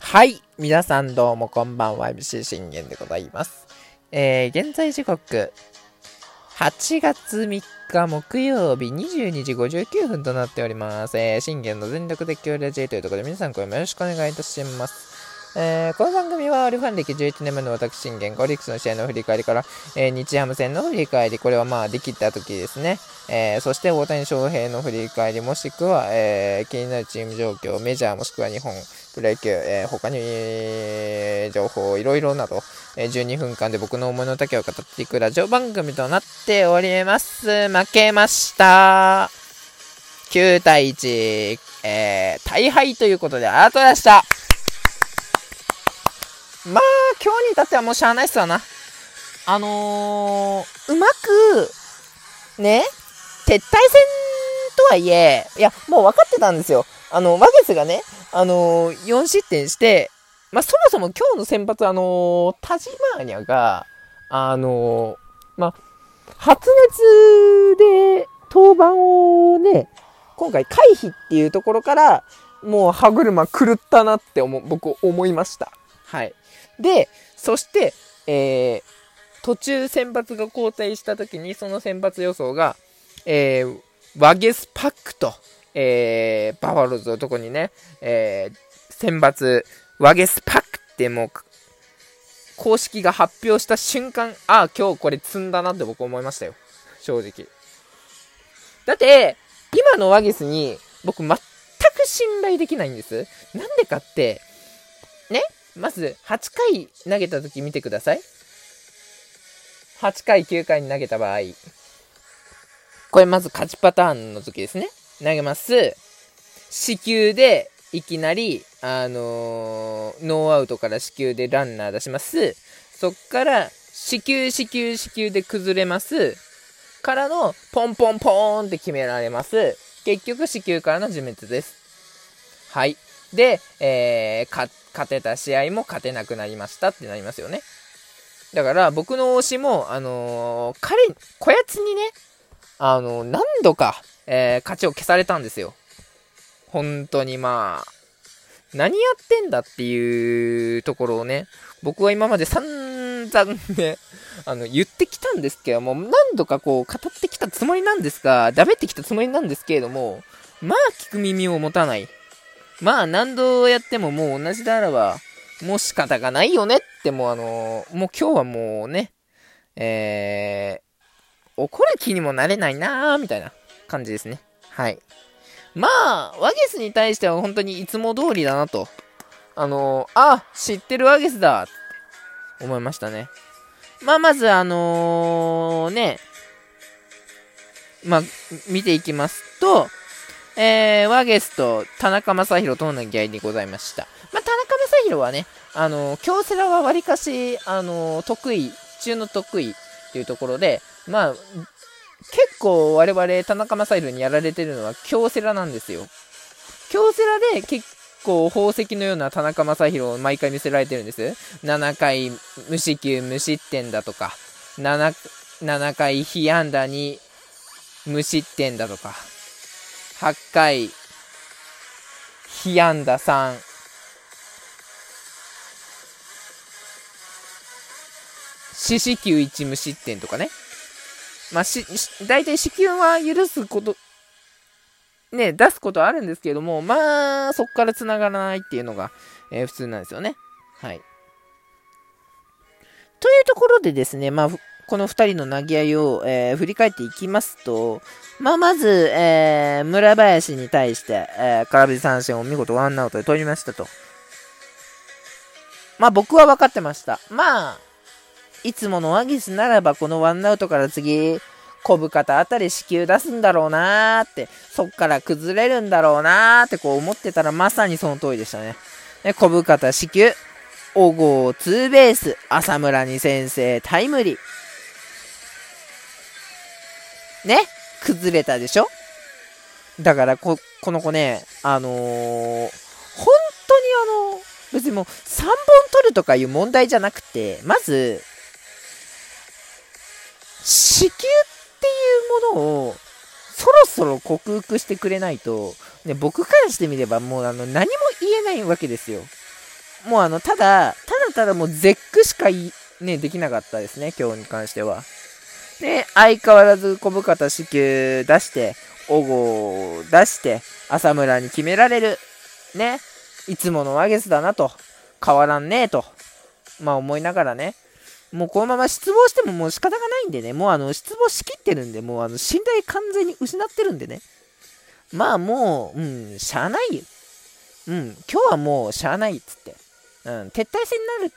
はい。皆さんどうもこんばんは。MC 信玄でございます。えー、現在時刻、8月3日木曜日22時59分となっております。えー、信玄の全力で協力 J というところで皆さんこれもよろしくお願いいたします。えー、この番組はオリファン歴11年目の私信玄、ゴリックスの試合の振り返りから、えー、日ハム戦の振り返り、これはまあできた時ですね。えー、そして大谷翔平の振り返り、もしくは、えー、気になるチーム状況、メジャーもしくは日本、プロ野球、えー、他に、え、情報、いろいろなど、えー、12分間で僕の思いの丈を語っていくラジオ番組となっております。負けました。9対1、え、大敗ということで、ありがとでした。まあ、今日に至ってはもうしゃあないっすわな。あのー、うまく、ね、撤退戦とはいえ、いや、もう分かってたんですよ。あの、ワゲスがね、あのー、4失点して、まあ、そもそも今日の先発、あのー、タジマーニャが、あのー、まあ、発熱で登板をね、今回回避っていうところから、もう歯車狂ったなって思、僕思いました。はい。で、そして、えー、途中選抜が交代した時に、その選抜予想が、えー、ワゲスパックと、えー、バファローズのとこにね、えー、選抜、ワゲスパックってもう、公式が発表した瞬間、ああ、今日これ積んだなって僕思いましたよ。正直。だって、今のワゲスに僕全く信頼できないんです。なんでかって、まず、8回投げた時見てください。8回、9回に投げた場合。これまず勝ちパターンの時ですね。投げます。死球で、いきなり、あのー、ノーアウトから死球でランナー出します。そっから、死球、死球、死球で崩れます。からの、ポンポンポーンって決められます。結局、死球からの自滅です。はい。で、えー、勝てた試合も勝てなくなりましたってなりますよね。だから僕の推しも、あのー、彼、こやつにね、あのー、何度か、えー、勝ちを消されたんですよ。本当にまあ、何やってんだっていうところをね、僕は今まで散々ね、あの、言ってきたんですけども、何度かこう、語ってきたつもりなんですが、ダメってきたつもりなんですけれども、まあ聞く耳を持たない。まあ何度やってももう同じであらば、もう仕方がないよねってもうあのもう今日はもうね、えー、怒る気にもなれないなーみたいな感じですね。はい。まあ、ワゲスに対しては本当にいつも通りだなと。あのあ、知ってるワゲスだって思いましたね。まあ、まずあのー、ね、まあ、見ていきますと、えー、ワゲスと田中将大との投げ合いでございました。まあ、田中将大はね、あの、京セラはわりかし、あの、得意、中の得意っていうところで、まあ、結構我々田中将大にやられてるのは京セラなんですよ。京セラで結構宝石のような田中将大を毎回見せられてるんです。7回無四球無失点だとか、7, 7回被安打に無失点だとか、8回、被安打3、四死球1無失点とかね。まあ、し、大体死球は許すこと、ね、出すことはあるんですけども、まあ、そこから繋がらないっていうのが、えー、普通なんですよね。はい。というところでですね、まあ、この2人の投げ合いを、えー、振り返っていきますと、まあ、まず、えー、村林に対して、えー、空振り三振を見事ワンアウトで取りましたと。まあ、僕は分かってました。まあ、いつものワギスならば、このワンアウトから次、小深田あたり死球出すんだろうなーって、そっから崩れるんだろうなーってこう思ってたら、まさにその通りでしたね。ね小深田死球、小郷ツーベース、浅村に先生タイムリー。ね？崩れたでしょ？だからこ、この子ね、あのー、本当にあの、別にもう3本取るとかいう問題じゃなくて、まず、子宮っていうものをそろそろ克服してくれないと、ね、僕からしてみればもうあの何も言えないわけですよ。もうあの、ただ、ただただもう絶句しかね、できなかったですね、今日に関しては。で、相変わらず小深田子宮出して、小郷を出して、浅村に決められる。ね。いつものワゲスだなと。変わらんねえと。まあ思いながらね。もうこのまま失望してももう仕方がないんでね。もうあの、失望しきってるんで、もうあの、信頼完全に失ってるんでね。まあもう、うん、しゃあないよ。うん、今日はもうしゃあないっつって。うん、撤退戦になる、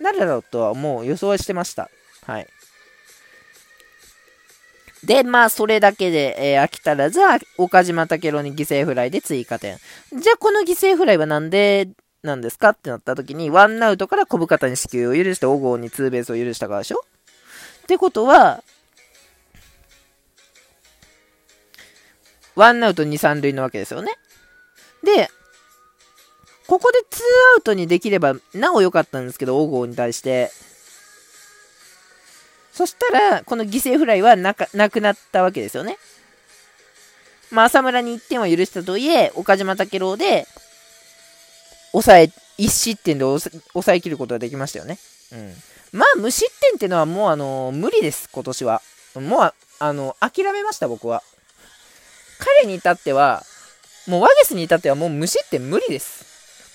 なるだろうとはもう予想はしてました。はい。で、まあ、それだけで、えー、飽き足らず、岡島武郎に犠牲フライで追加点。じゃあ、この犠牲フライはなんでなんですかってなった時に、ワンアウトから小深田に死球を許して、小郷にツーベースを許したからでしょ？ってことは、ワンアウト2、3塁のわけですよね。で、ここでツーアウトにできれば、なお良かったんですけど、小郷に対して。そしたら、この犠牲フライはななくなったわけですよね。まあ、浅村に1点は許したとはいえ、岡島武郎で、抑え、1失点で抑えきることができましたよね。うん。まあ、無失点っていうのはもう、あのー、無理です、今年は。もう、あのー、諦めました、僕は。彼に至っては、もうワゲスに至ってはもう無失点無理です。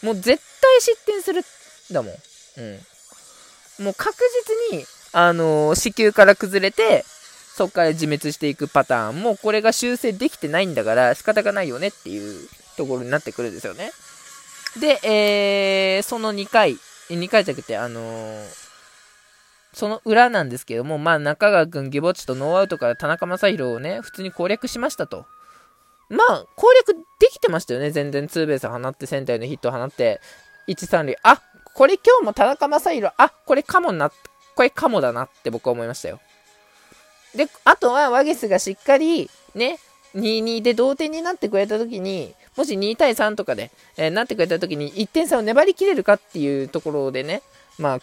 もう絶対失点するだもん。うん。もう確実に、あのー、子宮から崩れて、そこから自滅していくパターンも、これが修正できてないんだから仕方がないよねっていうところになってくるんですよね。で、えー、その2回、2回じゃなくて、あのー、その裏なんですけども、まあ、中川君、ギボッチとノーアウトから田中将大をね、普通に攻略しましたと。まあ、攻略できてましたよね。全然ツーベース放って、センターへのヒットを放って、1、3塁。あ、これ今日も田中将大、あ、これかもな、これかもだなって僕は思いましたよ。で、あとはワゲスがしっかり、ね、2-2で同点になってくれた時に、もし2対3とかで、えー、なってくれた時に1点差を粘りきれるかっていうところでね、まあ、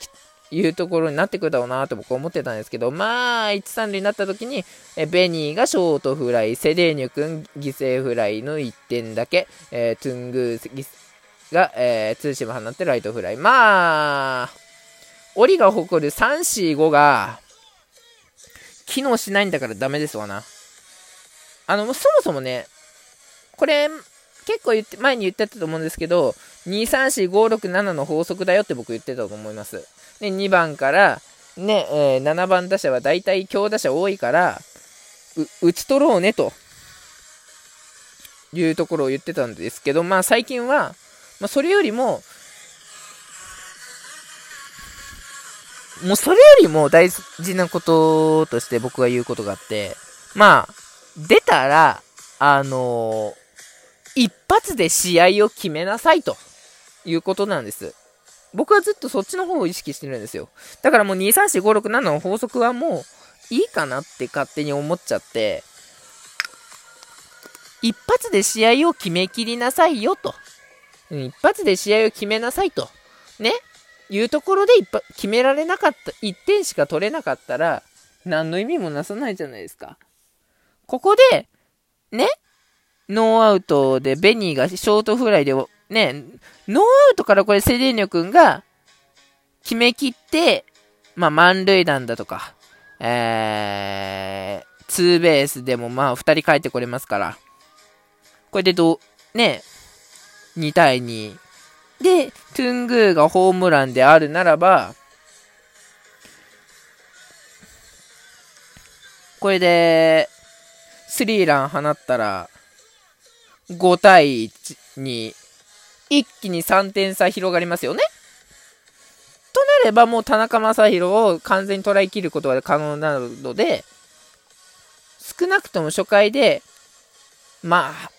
いうところになってくるだろうなと僕は思ってたんですけど、まあ、1、3塁になった時に、えベニーがショートフライ、セデーニョ君犠牲フライの1点だけ、えー、頓宮が、えー、ツーシーム放ってライトフライ。まあ、オリが誇る3、4、5が、機能しないんだからダメですわな。あの、そもそもね、これ、結構言って、前に言ってたと思うんですけど、2、3、4、5、6、7の法則だよって僕言ってたと思います。で、2番から、ね、えー、7番打者は大体強打者多いから、打ち取ろうねと、いうところを言ってたんですけど、まあ最近は、まあそれよりも、もうそれよりも大事なこととして僕が言うことがあって、まあ、出たら、あのー、一発で試合を決めなさいということなんです。僕はずっとそっちの方を意識してるんですよ。だからもう2、3、4、5、6、7の法則はもういいかなって勝手に思っちゃって、一発で試合を決めきりなさいよと。一発で試合を決めなさいと。ね？いうところで決められなかった、1点しか取れなかったら、何の意味もなさないじゃないですか。ここで、ね、ノーアウトでベニーがショートフライで、ね、ノーアウトからこれセデーニョ君が決めきって、まあ、満塁弾だとか、えー、ツーベースでもまあ、二人帰ってこれますから、これでどう、ね、2対2。で、頓宮がホームランであるならば、これで、スリーラン放ったら、5対1に、一気に3点差広がりますよね。となればもう田中将大を完全に捉えきることが可能なので、少なくとも初回で、まあ、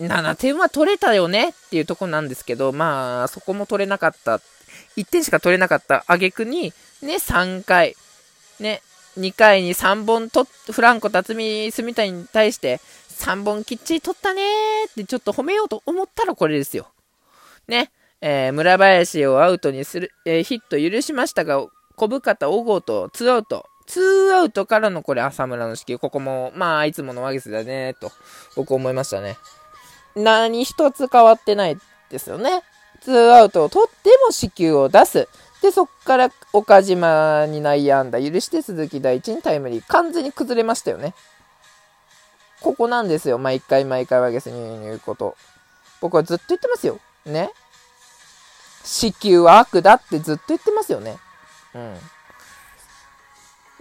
7点は取れたよねっていうとこなんですけど、まあ、そこも取れなかった。1点しか取れなかった挙句に、ね、3回、ね、2回に3本と、フランコ辰巳住谷に対して、3本きっちり取ったねーってちょっと褒めようと思ったらこれですよ。ね。えー、村林をアウトにする、えー、ヒット許しましたが、小深田、小郷と2アウト。2アウトからのこれ浅村の式。ここも、まあ、いつものワゲスだね、と、僕思いましたね。何一つ変わってないですよね。ツーアウトを取っても四球を出す。で、そっから岡島に内野安打許して鈴木大地にタイムリー。完全に崩れましたよね。ここなんですよ。毎回毎回ワゲスに言うこと。僕はずっと言ってますよ。ね。子宮は悪だってずっと言ってますよね。うん。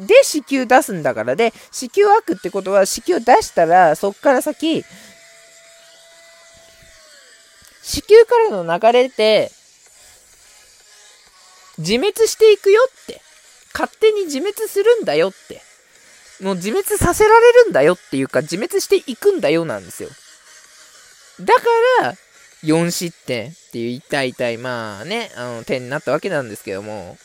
で、子宮出すんだからで、子宮悪ってことは、子宮出したら、そっから先、子宮からの流れで、自滅していくよって。勝手に自滅するんだよって。もう自滅させられるんだよっていうか、自滅していくんだよなんですよ。だから、4失点っていう痛い痛い、まあね、あの、点になったわけなんですけども。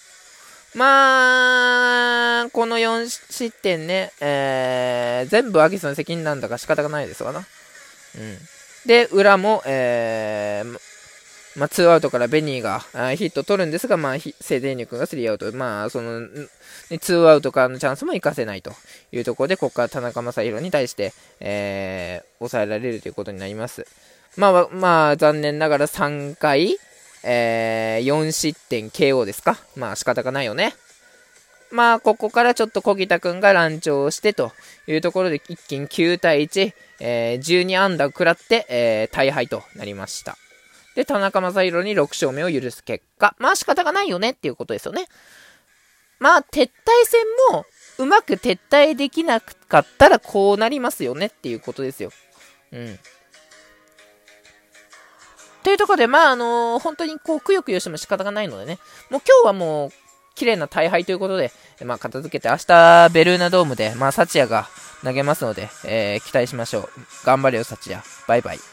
まあ、この4失点ね、えー、全部アキスの責任なんだから仕方がないですわな。うん。で、裏も、えー、まあ、ツーアウトからベニーがヒット取るんですが、まあ、セデーニュ君がスリーアウト。まあ、その、ツーアウトからのチャンスも生かせないというところで、ここから田中将大に対して、えー、抑えられるということになります。まあ、まあ、残念ながら3回、えー、4失点 KO ですか。まあ、仕方がないよね。まあ、ここからちょっと小木田君が乱調してというところで、一気に9対1、えー、12安打を食らって、えー、大敗となりました。で、田中将大に6勝目を許す結果。まあ仕方がないよねっていうことですよね。まあ、撤退戦も、うまく撤退できなかったらこうなりますよねっていうことですよ。うん。というところで、まあ、あのー、本当にこう、くよくよしても仕方がないのでね、もう今日はもう、綺麗な大敗ということで、まあ、片付けて、明日、ベルーナドームで、まあ、サチヤが投げますので、えー、期待しましょう。頑張れよ、サチヤ。バイバイ。